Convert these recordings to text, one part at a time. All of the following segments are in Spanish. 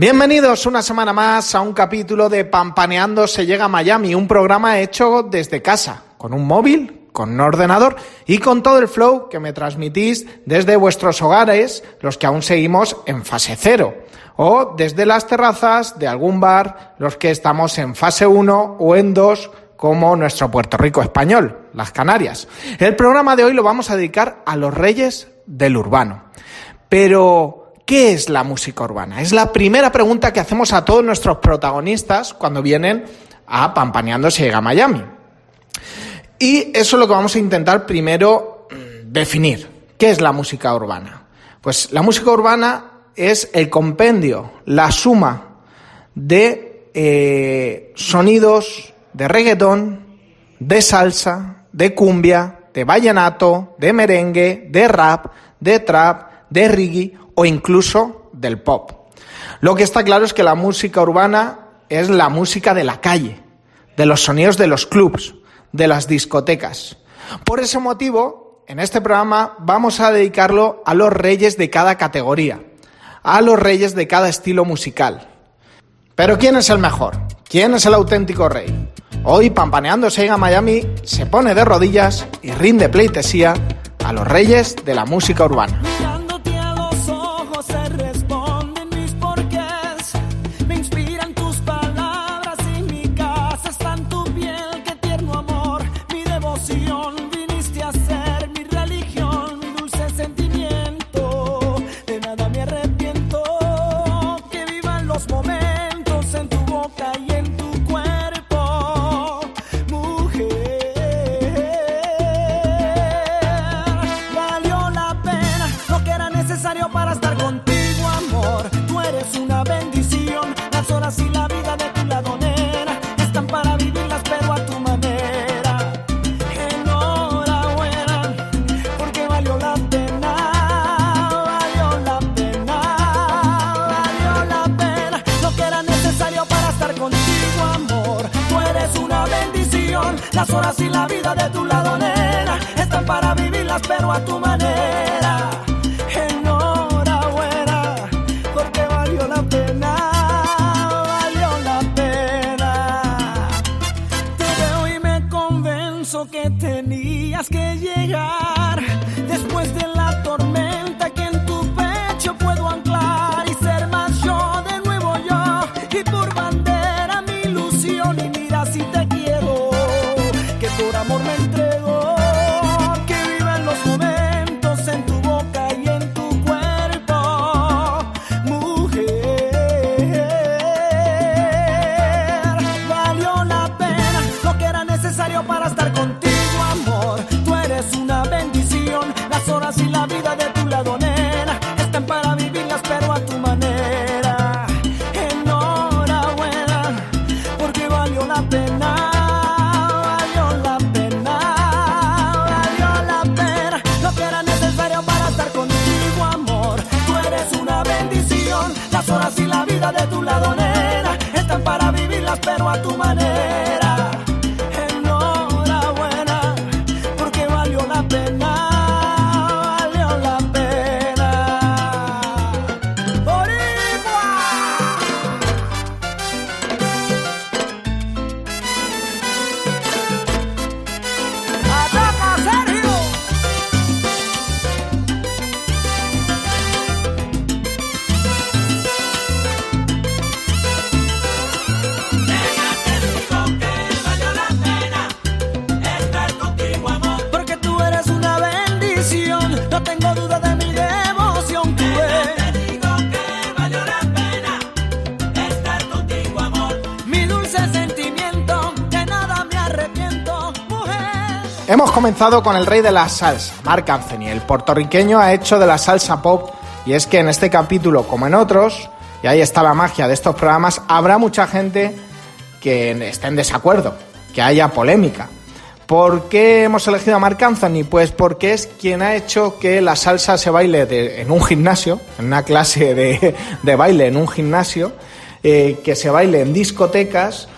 Bienvenidos una semana más a un capítulo de Pampaneando se llega a Miami, un programa hecho desde casa, con un móvil, con un ordenador y con todo el flow que me transmitís desde vuestros hogares, los que aún seguimos en fase cero, o desde las terrazas de algún bar, los que estamos en fase 1 o en 2 como nuestro Puerto Rico español, las Canarias. El programa de hoy lo vamos a dedicar a los reyes del urbano. Pero, ¿Qué es la música urbana? Es la primera pregunta que hacemos a todos nuestros protagonistas cuando vienen a Pampaneando se llega a Miami. Y eso es lo que vamos a intentar primero mm, definir. ¿Qué es la música urbana? Pues la música urbana es el compendio, la suma de eh, sonidos de reggaetón, de salsa, de cumbia, de vallenato, de merengue, de rap, de trap, de reggae o incluso del pop. Lo que está claro es que la música urbana es la música de la calle, de los sonidos de los clubs, de las discotecas. Por ese motivo, en este programa vamos a dedicarlo a los reyes de cada categoría, a los reyes de cada estilo musical. Pero ¿quién es el mejor? ¿Quién es el auténtico rey? Hoy, pampaneando Sega Miami, se pone de rodillas y rinde pleitesía a los reyes de la música urbana. Convenzo que tenías que llegar Hemos comenzado con el rey de la salsa, Marc Anthony. El puertorriqueño ha hecho de la salsa pop y es que en este capítulo, como en otros, y ahí está la magia de estos programas, habrá mucha gente que esté en desacuerdo, que haya polémica. ¿Por qué hemos elegido a Marc Anthony? Pues porque es quien ha hecho que la salsa se baile en un gimnasio, en una clase de, de baile en un gimnasio, eh, que se baile en discotecas,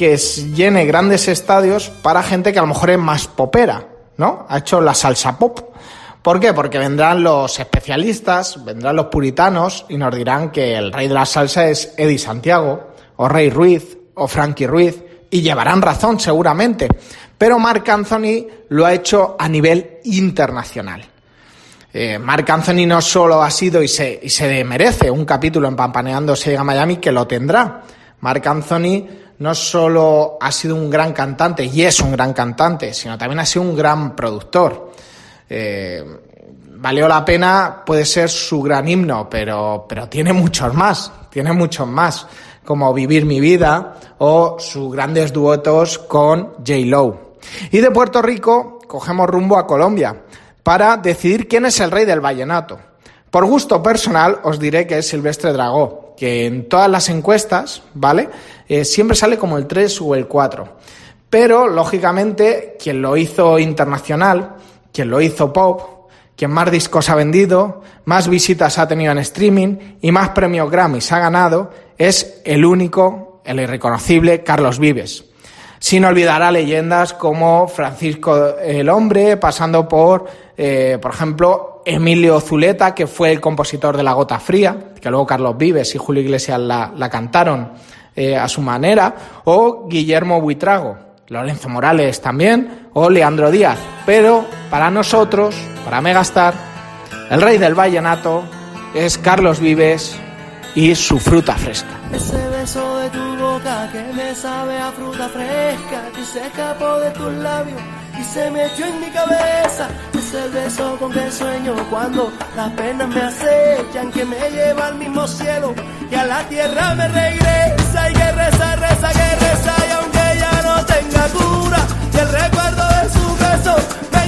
que llene grandes estadios para gente que a lo mejor es más popera, ¿no? Ha hecho la salsa pop. ¿Por qué? Porque vendrán los especialistas, vendrán los puritanos y nos dirán que el rey de la salsa es Eddie Santiago, o Rey Ruiz, o Frankie Ruiz, y llevarán razón seguramente. Pero Marc Anthony lo ha hecho a nivel internacional. Eh, Marc Anthony no solo ha sido y se, merece un capítulo en Pampaneando llega a Miami, que lo tendrá. Marc Anthony no solo ha sido un gran cantante, y es un gran cantante, sino también ha sido un gran productor. Eh, valió la pena, puede ser su gran himno, pero, pero tiene muchos más, tiene muchos más, como Vivir mi vida o sus grandes duetos con J. Lowe. Y de Puerto Rico cogemos rumbo a Colombia para decidir quién es el rey del vallenato. Por gusto personal os diré que es Silvestre Dragó, que en todas las encuestas, ¿vale? Eh, siempre sale como el 3 o el 4. Pero, lógicamente, quien lo hizo internacional, quien lo hizo pop, quien más discos ha vendido, más visitas ha tenido en streaming y más premios Grammys ha ganado, es el único, el irreconocible Carlos Vives sin olvidar a leyendas como Francisco el Hombre, pasando por, eh, por ejemplo, Emilio Zuleta, que fue el compositor de La Gota Fría, que luego Carlos Vives y Julio Iglesias la, la cantaron eh, a su manera, o Guillermo Buitrago, Lorenzo Morales también, o Leandro Díaz. Pero para nosotros, para Megastar, el rey del vallenato es Carlos Vives y su fruta fresca. Ese beso de tu boca que me sabe a fruta fresca, que se escapó de tus labios y se metió en mi cabeza. Ese beso con que sueño cuando las penas me acechan, que me lleva al mismo cielo y a la tierra me regresa. Y que reza, reza, que reza, y aunque ya no tenga cura, y el recuerdo de su beso me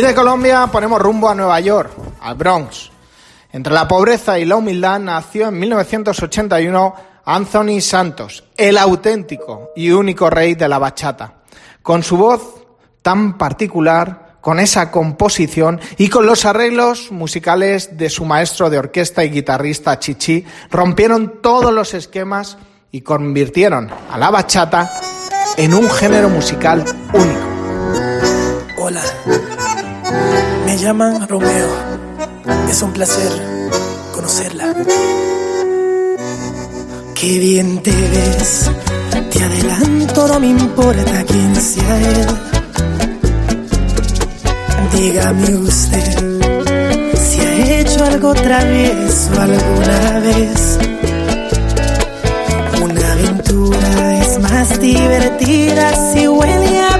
De Colombia ponemos rumbo a Nueva York, al Bronx. Entre la pobreza y la humildad nació en 1981 Anthony Santos, el auténtico y único rey de la bachata. Con su voz tan particular, con esa composición y con los arreglos musicales de su maestro de orquesta y guitarrista Chichi, rompieron todos los esquemas y convirtieron a la bachata en un género musical único. Hola, me llaman Romeo. Es un placer conocerla. Qué bien te ves, te adelanto, no me importa quién sea él. Dígame usted si ha hecho algo travieso alguna vez. Una aventura es más divertida si huele a.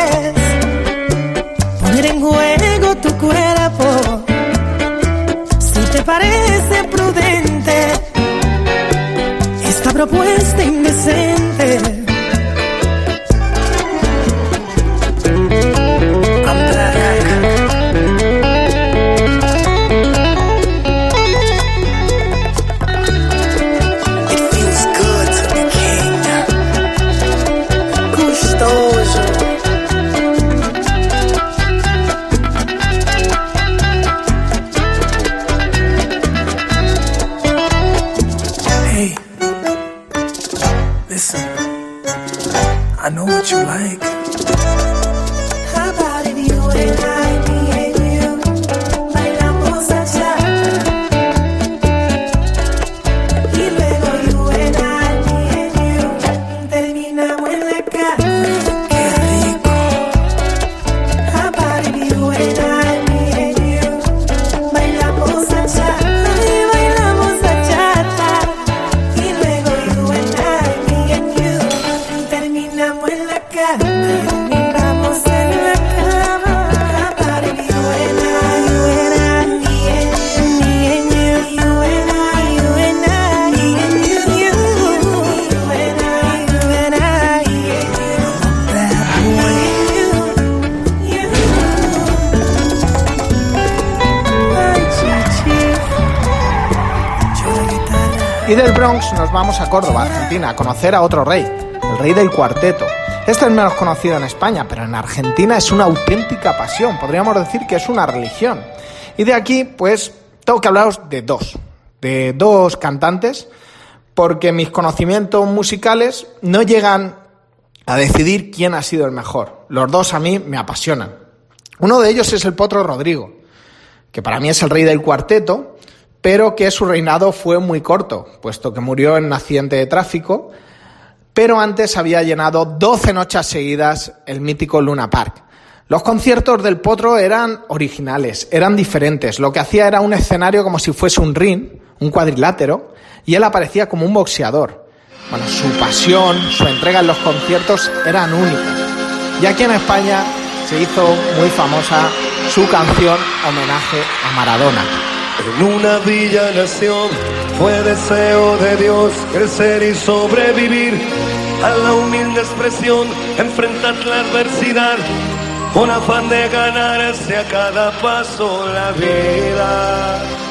Propuesta Argentina, a conocer a otro rey, el rey del cuarteto. Este es menos conocido en España, pero en Argentina es una auténtica pasión, podríamos decir que es una religión. Y de aquí, pues, tengo que hablaros de dos, de dos cantantes, porque mis conocimientos musicales no llegan a decidir quién ha sido el mejor. Los dos a mí me apasionan. Uno de ellos es el Potro Rodrigo, que para mí es el rey del cuarteto, pero que su reinado fue muy corto, puesto que murió en un accidente de tráfico, pero antes había llenado 12 noches seguidas el mítico Luna Park. Los conciertos del Potro eran originales, eran diferentes. Lo que hacía era un escenario como si fuese un ring, un cuadrilátero, y él aparecía como un boxeador. Bueno, su pasión, su entrega en los conciertos eran únicas. Y aquí en España se hizo muy famosa su canción homenaje a Maradona. En una villa nación fue deseo de Dios crecer y sobrevivir a la humilde expresión, enfrentar la adversidad con afán de ganarse a cada paso la vida.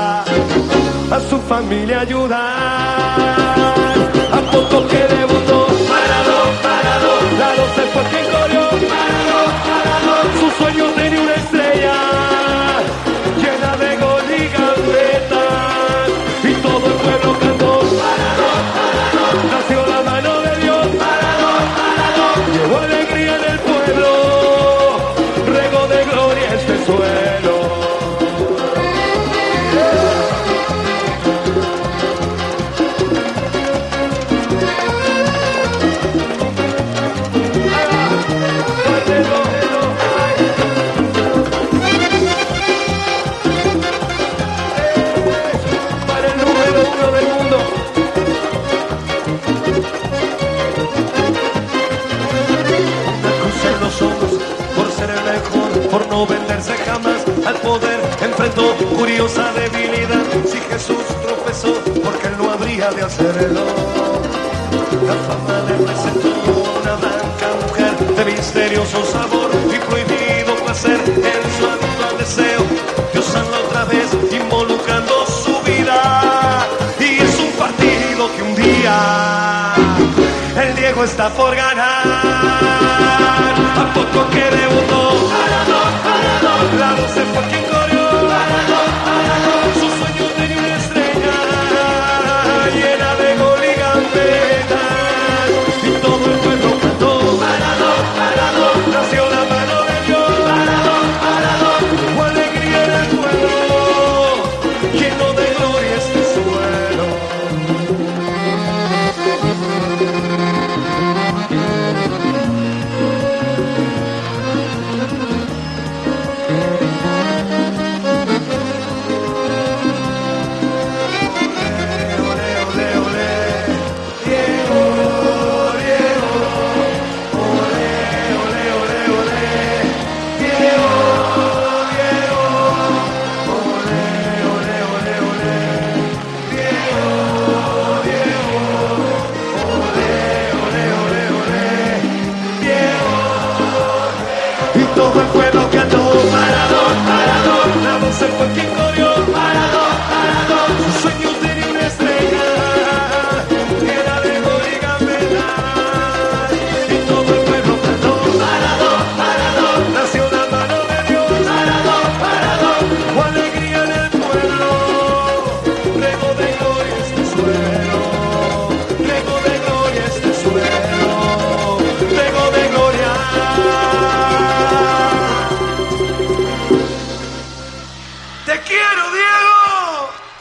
familia ayudar. A poco que debutó, por ganar. A poco que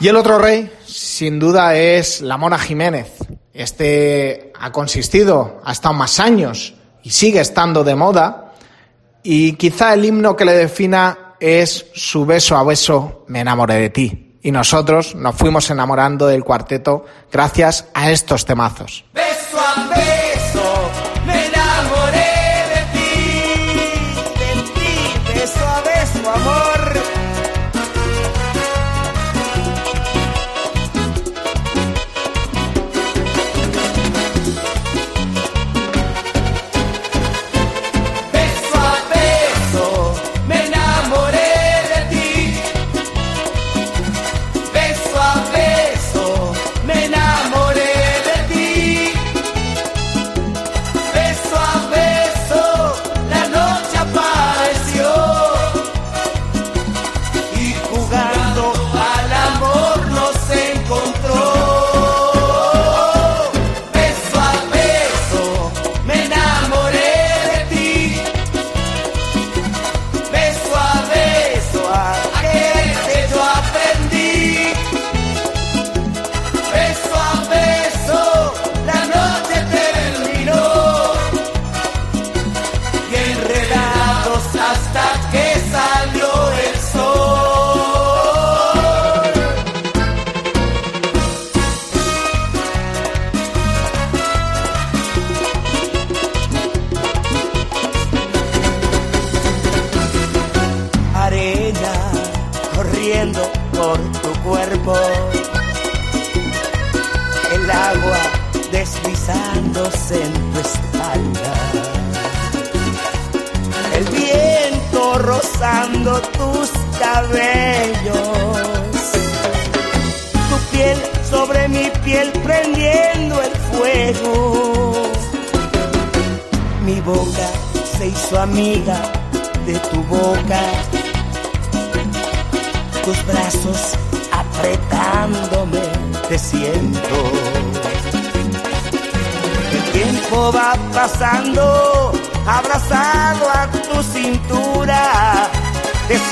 Y el otro rey, sin duda, es la Mona Jiménez. Este ha consistido, ha estado más años y sigue estando de moda. Y quizá el himno que le defina es su beso a beso, me enamoré de ti. Y nosotros nos fuimos enamorando del cuarteto gracias a estos temazos. Beso a beso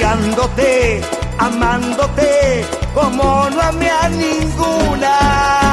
deseándote, amándote, como no amé a ninguna.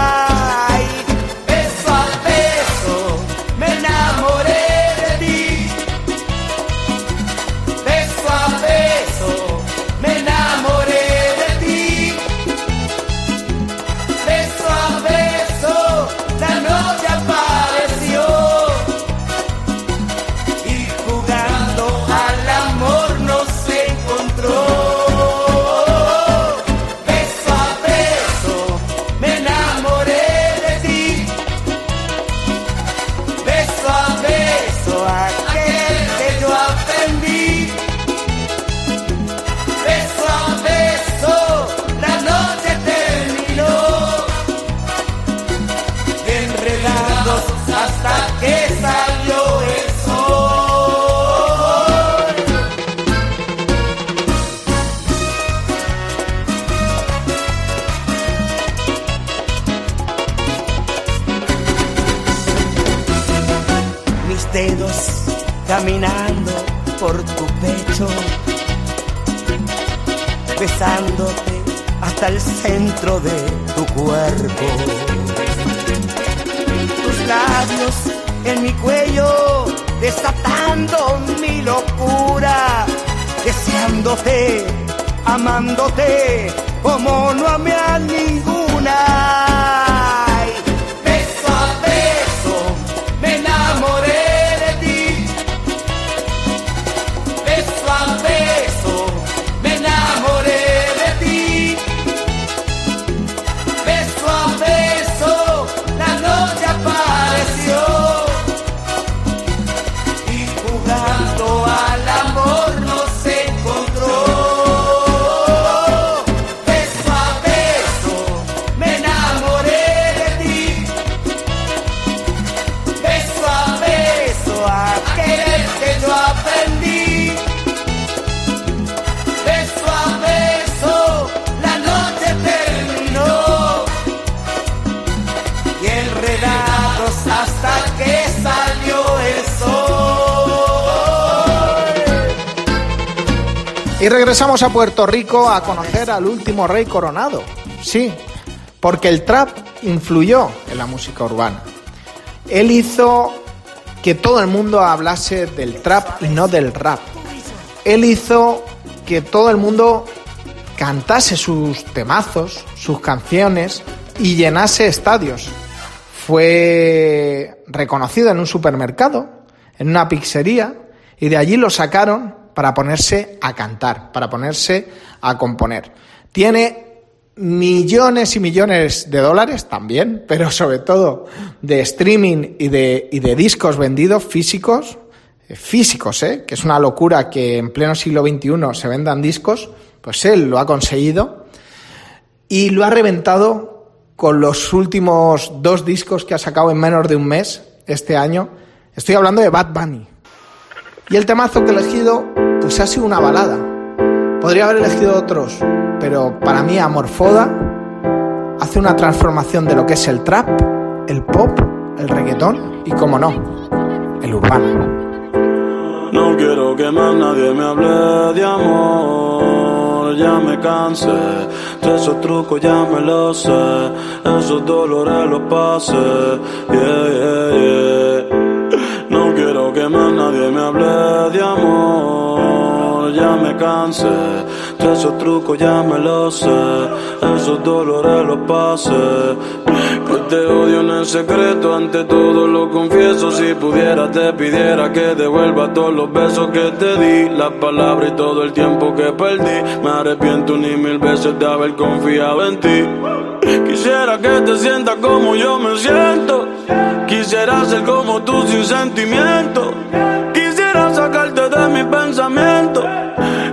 Besándote hasta el centro de tu cuerpo. Tus labios en mi cuello, desatando mi locura, deseándote, amándote, como no amé a ninguna. Y regresamos a Puerto Rico a conocer al último rey coronado. Sí, porque el trap influyó en la música urbana. Él hizo que todo el mundo hablase del trap y no del rap. Él hizo que todo el mundo cantase sus temazos, sus canciones y llenase estadios. Fue reconocido en un supermercado, en una pizzería, y de allí lo sacaron para ponerse a cantar, para ponerse a componer. Tiene millones y millones de dólares también, pero sobre todo de streaming y de, y de discos vendidos físicos, eh, físicos, ¿eh? que es una locura que en pleno siglo XXI se vendan discos, pues él lo ha conseguido y lo ha reventado con los últimos dos discos que ha sacado en menos de un mes este año. Estoy hablando de Bad Bunny. Y el temazo que he elegido, pues ha sido una balada. Podría haber elegido otros, pero para mí Amorfoda hace una transformación de lo que es el trap, el pop, el reggaetón y, como no, el urbano. No quiero que más nadie me hable de amor, ya me cansé. De esos trucos ya me los sé, esos dolores los pasé. Yeah, yeah, yeah. Ya me cansé. De esos trucos ya me los sé. Esos dolores los pasé. Que te odio en el secreto, ante todo lo confieso. Si pudiera, te pidiera que devuelva todos los besos que te di. Las palabras y todo el tiempo que perdí. Me arrepiento ni mil veces de haber confiado en ti. Quisiera que te sientas como yo me siento. Quisiera ser como tú sin sentimiento. De mi pensamiento.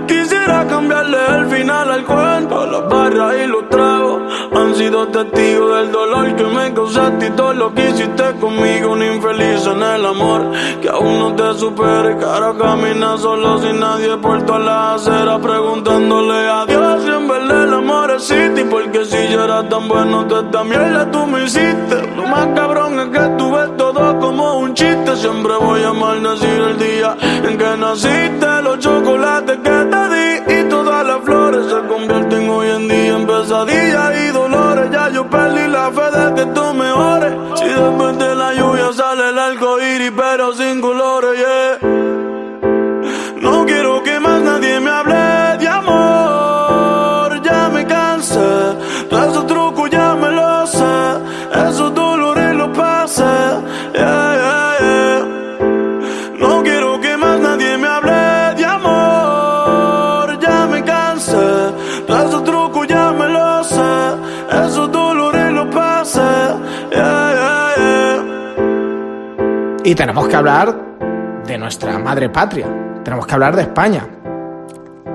Quisiera cambiarle el final al cuento. Las barras y los tragos han sido testigos del dolor que me causaste y todo lo que hiciste conmigo. Un infeliz en el amor que aún no te supere. Ahora camina solo sin nadie por toda la acera preguntándole a Dios si en verdad el amor existe. Porque si yo era tan bueno, toda esta mierda tú me hiciste. Lo más cabrón es que tú ves todo como un chiste. Siempre voy a maldecir el día en que naciste. Los chocolates que te di y todas las flores se convierten hoy en día en pesadillas y tú mejores. Si después de la lluvia sale el arco iris, pero sin colores, yeah. Y tenemos que hablar de nuestra madre patria. Tenemos que hablar de España.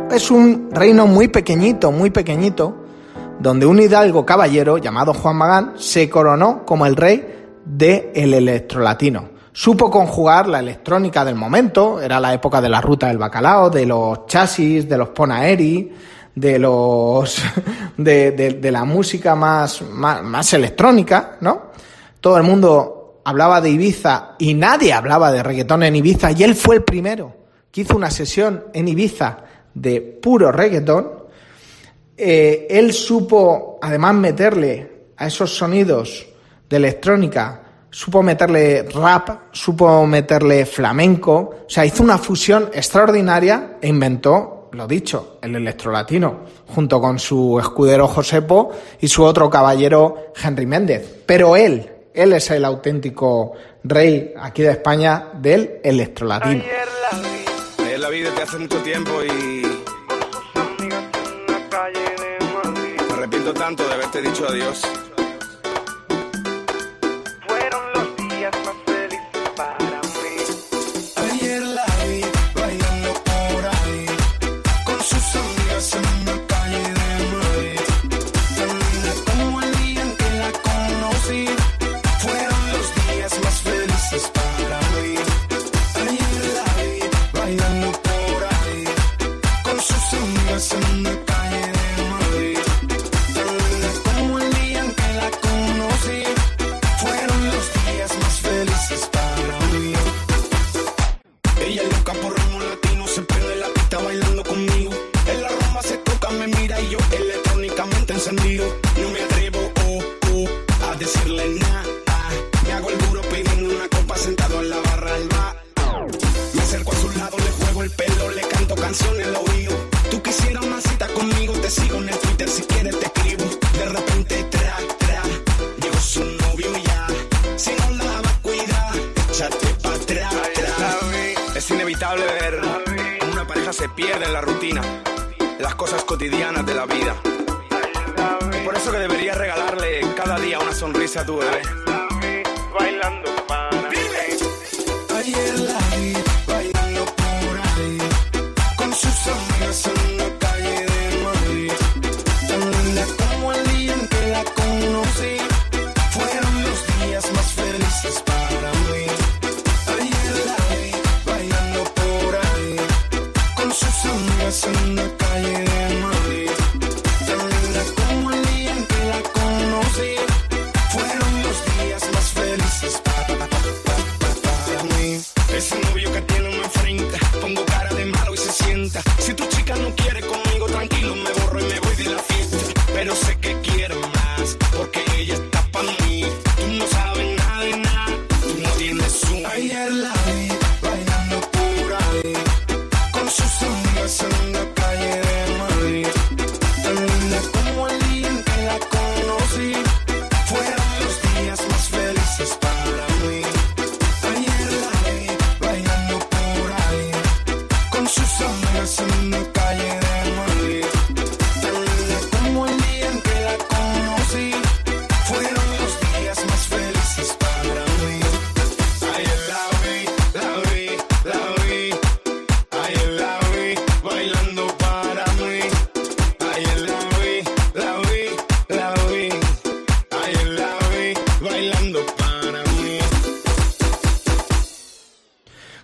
Es un reino muy pequeñito, muy pequeñito, donde un hidalgo caballero llamado Juan Magán se coronó como el rey del el electrolatino. Supo conjugar la electrónica del momento, era la época de la ruta del bacalao, de los chasis, de los ponaeri, de los de, la música más, más electrónica, ¿no? Todo el mundo hablaba de Ibiza y nadie hablaba de reggaetón en Ibiza y él fue el primero que hizo una sesión en Ibiza de puro reggaetón. Eh, él supo además meterle a esos sonidos de electrónica, supo meterle rap, supo meterle flamenco, o sea, hizo una fusión extraordinaria e inventó, lo dicho, el electrolatino, junto con su escudero Josepo y su otro caballero Henry Méndez. Pero él, él es el auténtico rey aquí de España del electrolatino. Ayer la vi desde hace mucho tiempo y me arrepiento tanto de haberte dicho adiós. Se pierde en la rutina, las cosas cotidianas de la vida. Y por eso que deberías regalarle cada día una sonrisa a tu bebé. Bailando para. Ayer la vi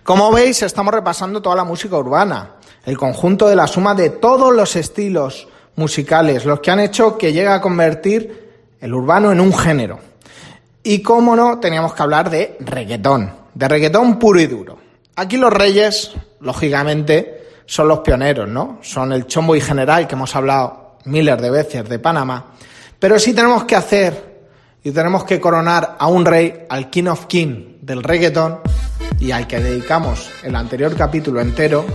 Como veis, estamos repasando toda la música urbana, el conjunto de la suma de todos los estilos musicales, los que han hecho que llegue a convertir el urbano en un género. Y cómo no, teníamos que hablar de reggaetón, de reggaetón puro y duro. Aquí los reyes, lógicamente, son los pioneros, ¿no? Son el chombo y general que hemos hablado miles de veces de Panamá. Pero sí tenemos que hacer y tenemos que coronar a un rey, al King of King del reggaetón y al que dedicamos el anterior capítulo entero,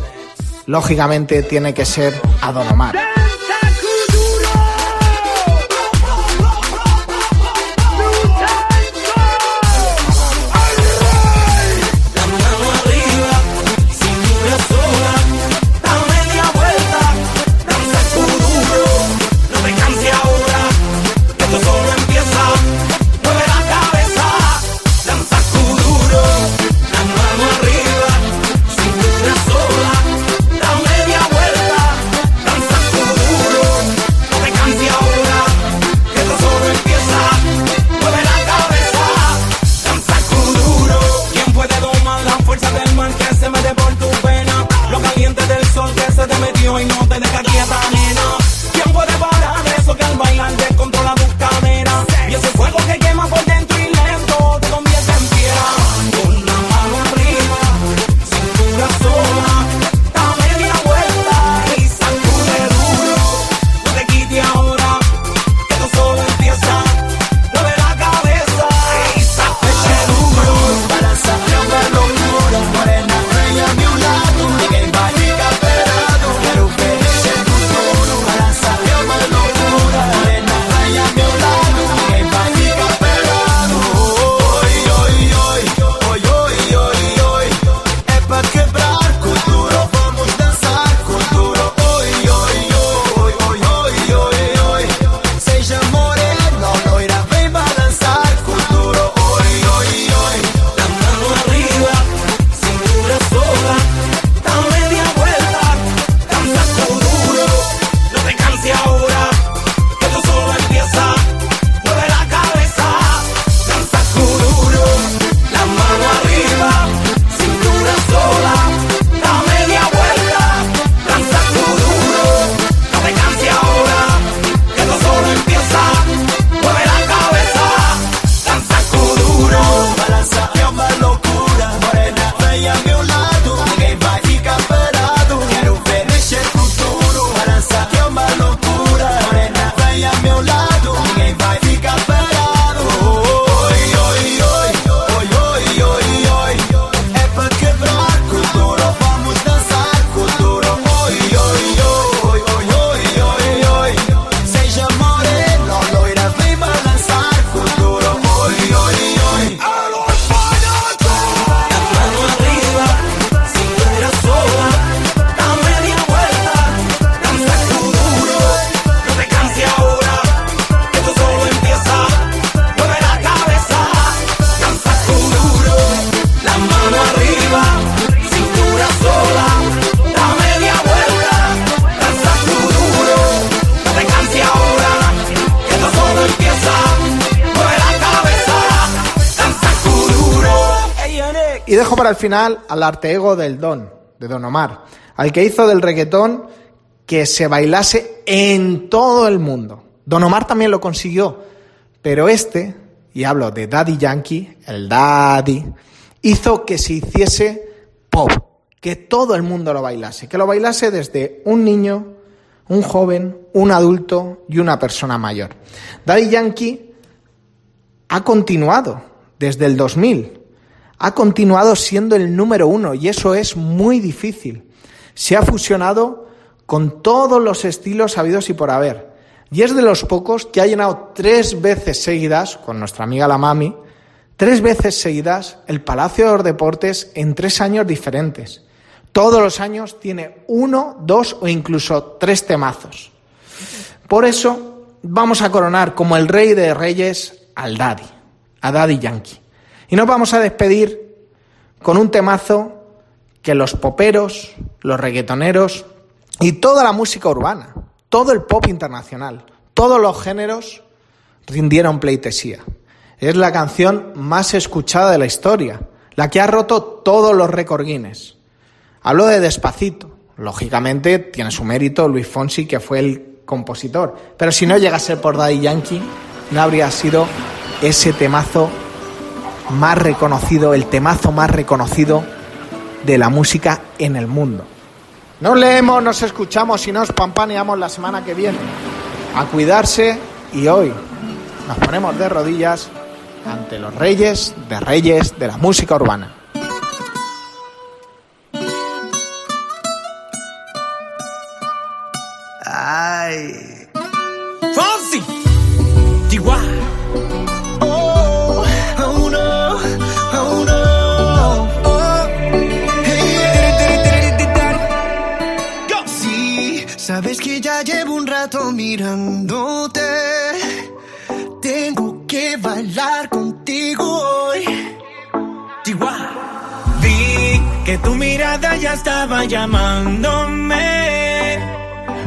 lógicamente tiene que ser a Don Omar. El final al arte ego del Don, de Don Omar, al que hizo del reggaetón que se bailase en todo el mundo. Don Omar también lo consiguió, pero este, y hablo de Daddy Yankee, el Daddy, hizo que se hiciese pop, que todo el mundo lo bailase, que lo bailase desde un niño, un joven, un adulto y una persona mayor. Daddy Yankee ha continuado desde el 2000. Ha continuado siendo el número uno y eso es muy difícil. Se ha fusionado con todos los estilos habidos y por haber. Y es de los pocos que ha llenado tres veces seguidas, con nuestra amiga la Mami, tres veces seguidas el Palacio de los Deportes en tres años diferentes. Todos los años tiene uno, dos o incluso tres temazos. Por eso vamos a coronar como el rey de reyes al Daddy, a Daddy Yankee. Y nos vamos a despedir con un temazo que los poperos, los reggaetoneros y toda la música urbana, todo el pop internacional, todos los géneros rindieron pleitesía. Es la canción más escuchada de la historia, la que ha roto todos los récord Guinness. Hablo de Despacito. Lógicamente tiene su mérito Luis Fonsi, que fue el compositor. Pero si no llega a ser por Daddy Yankee, no habría sido ese temazo más reconocido, el temazo más reconocido de la música en el mundo. Nos leemos, nos escuchamos y nos pampaneamos la semana que viene. A cuidarse y hoy nos ponemos de rodillas ante los reyes de reyes de la música urbana. Ay. Fonsi, sabes que ya llevo un rato mirándote. Tengo que bailar contigo hoy. Vi que tu mirada ya estaba llamándome.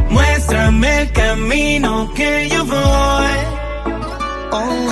Muéstrame el camino que yo voy. Oh,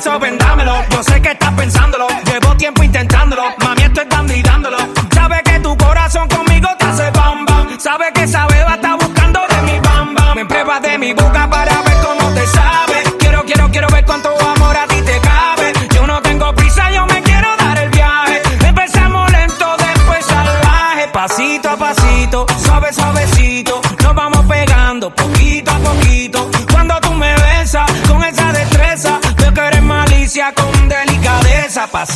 te pido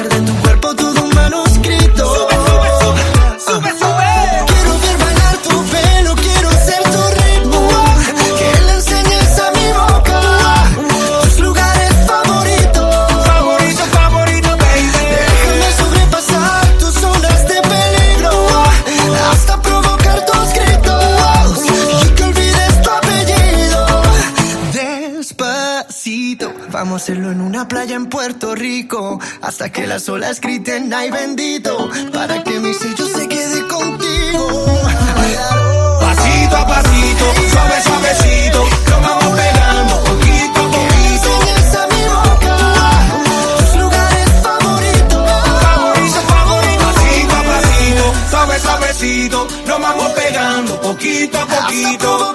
hacer de tu cuerpo todo un manuscrito. Sube, sube. Quiero ver bailar tu pelo, quiero ser tu ritmo. Que le enseñes a mi boca tus lugares favoritos. Favorito, favorito, baby. Déjame sobrepasar tus zonas de peligro hasta provocar tus gritos y que olvides tu apellido. Despacito, vamos a hacerlo en una playa en Puerto Rico hasta que las olas griten ay bendito para que mi sello se quede contigo. Pasito a pasito, suave suavecito, lo vamos pegando poquito a poquito. Esa mi boca, tus lugares favoritos, favorito favorito. Pasito a pasito, suave suavecito, lo vamos pegando poquito a poquito.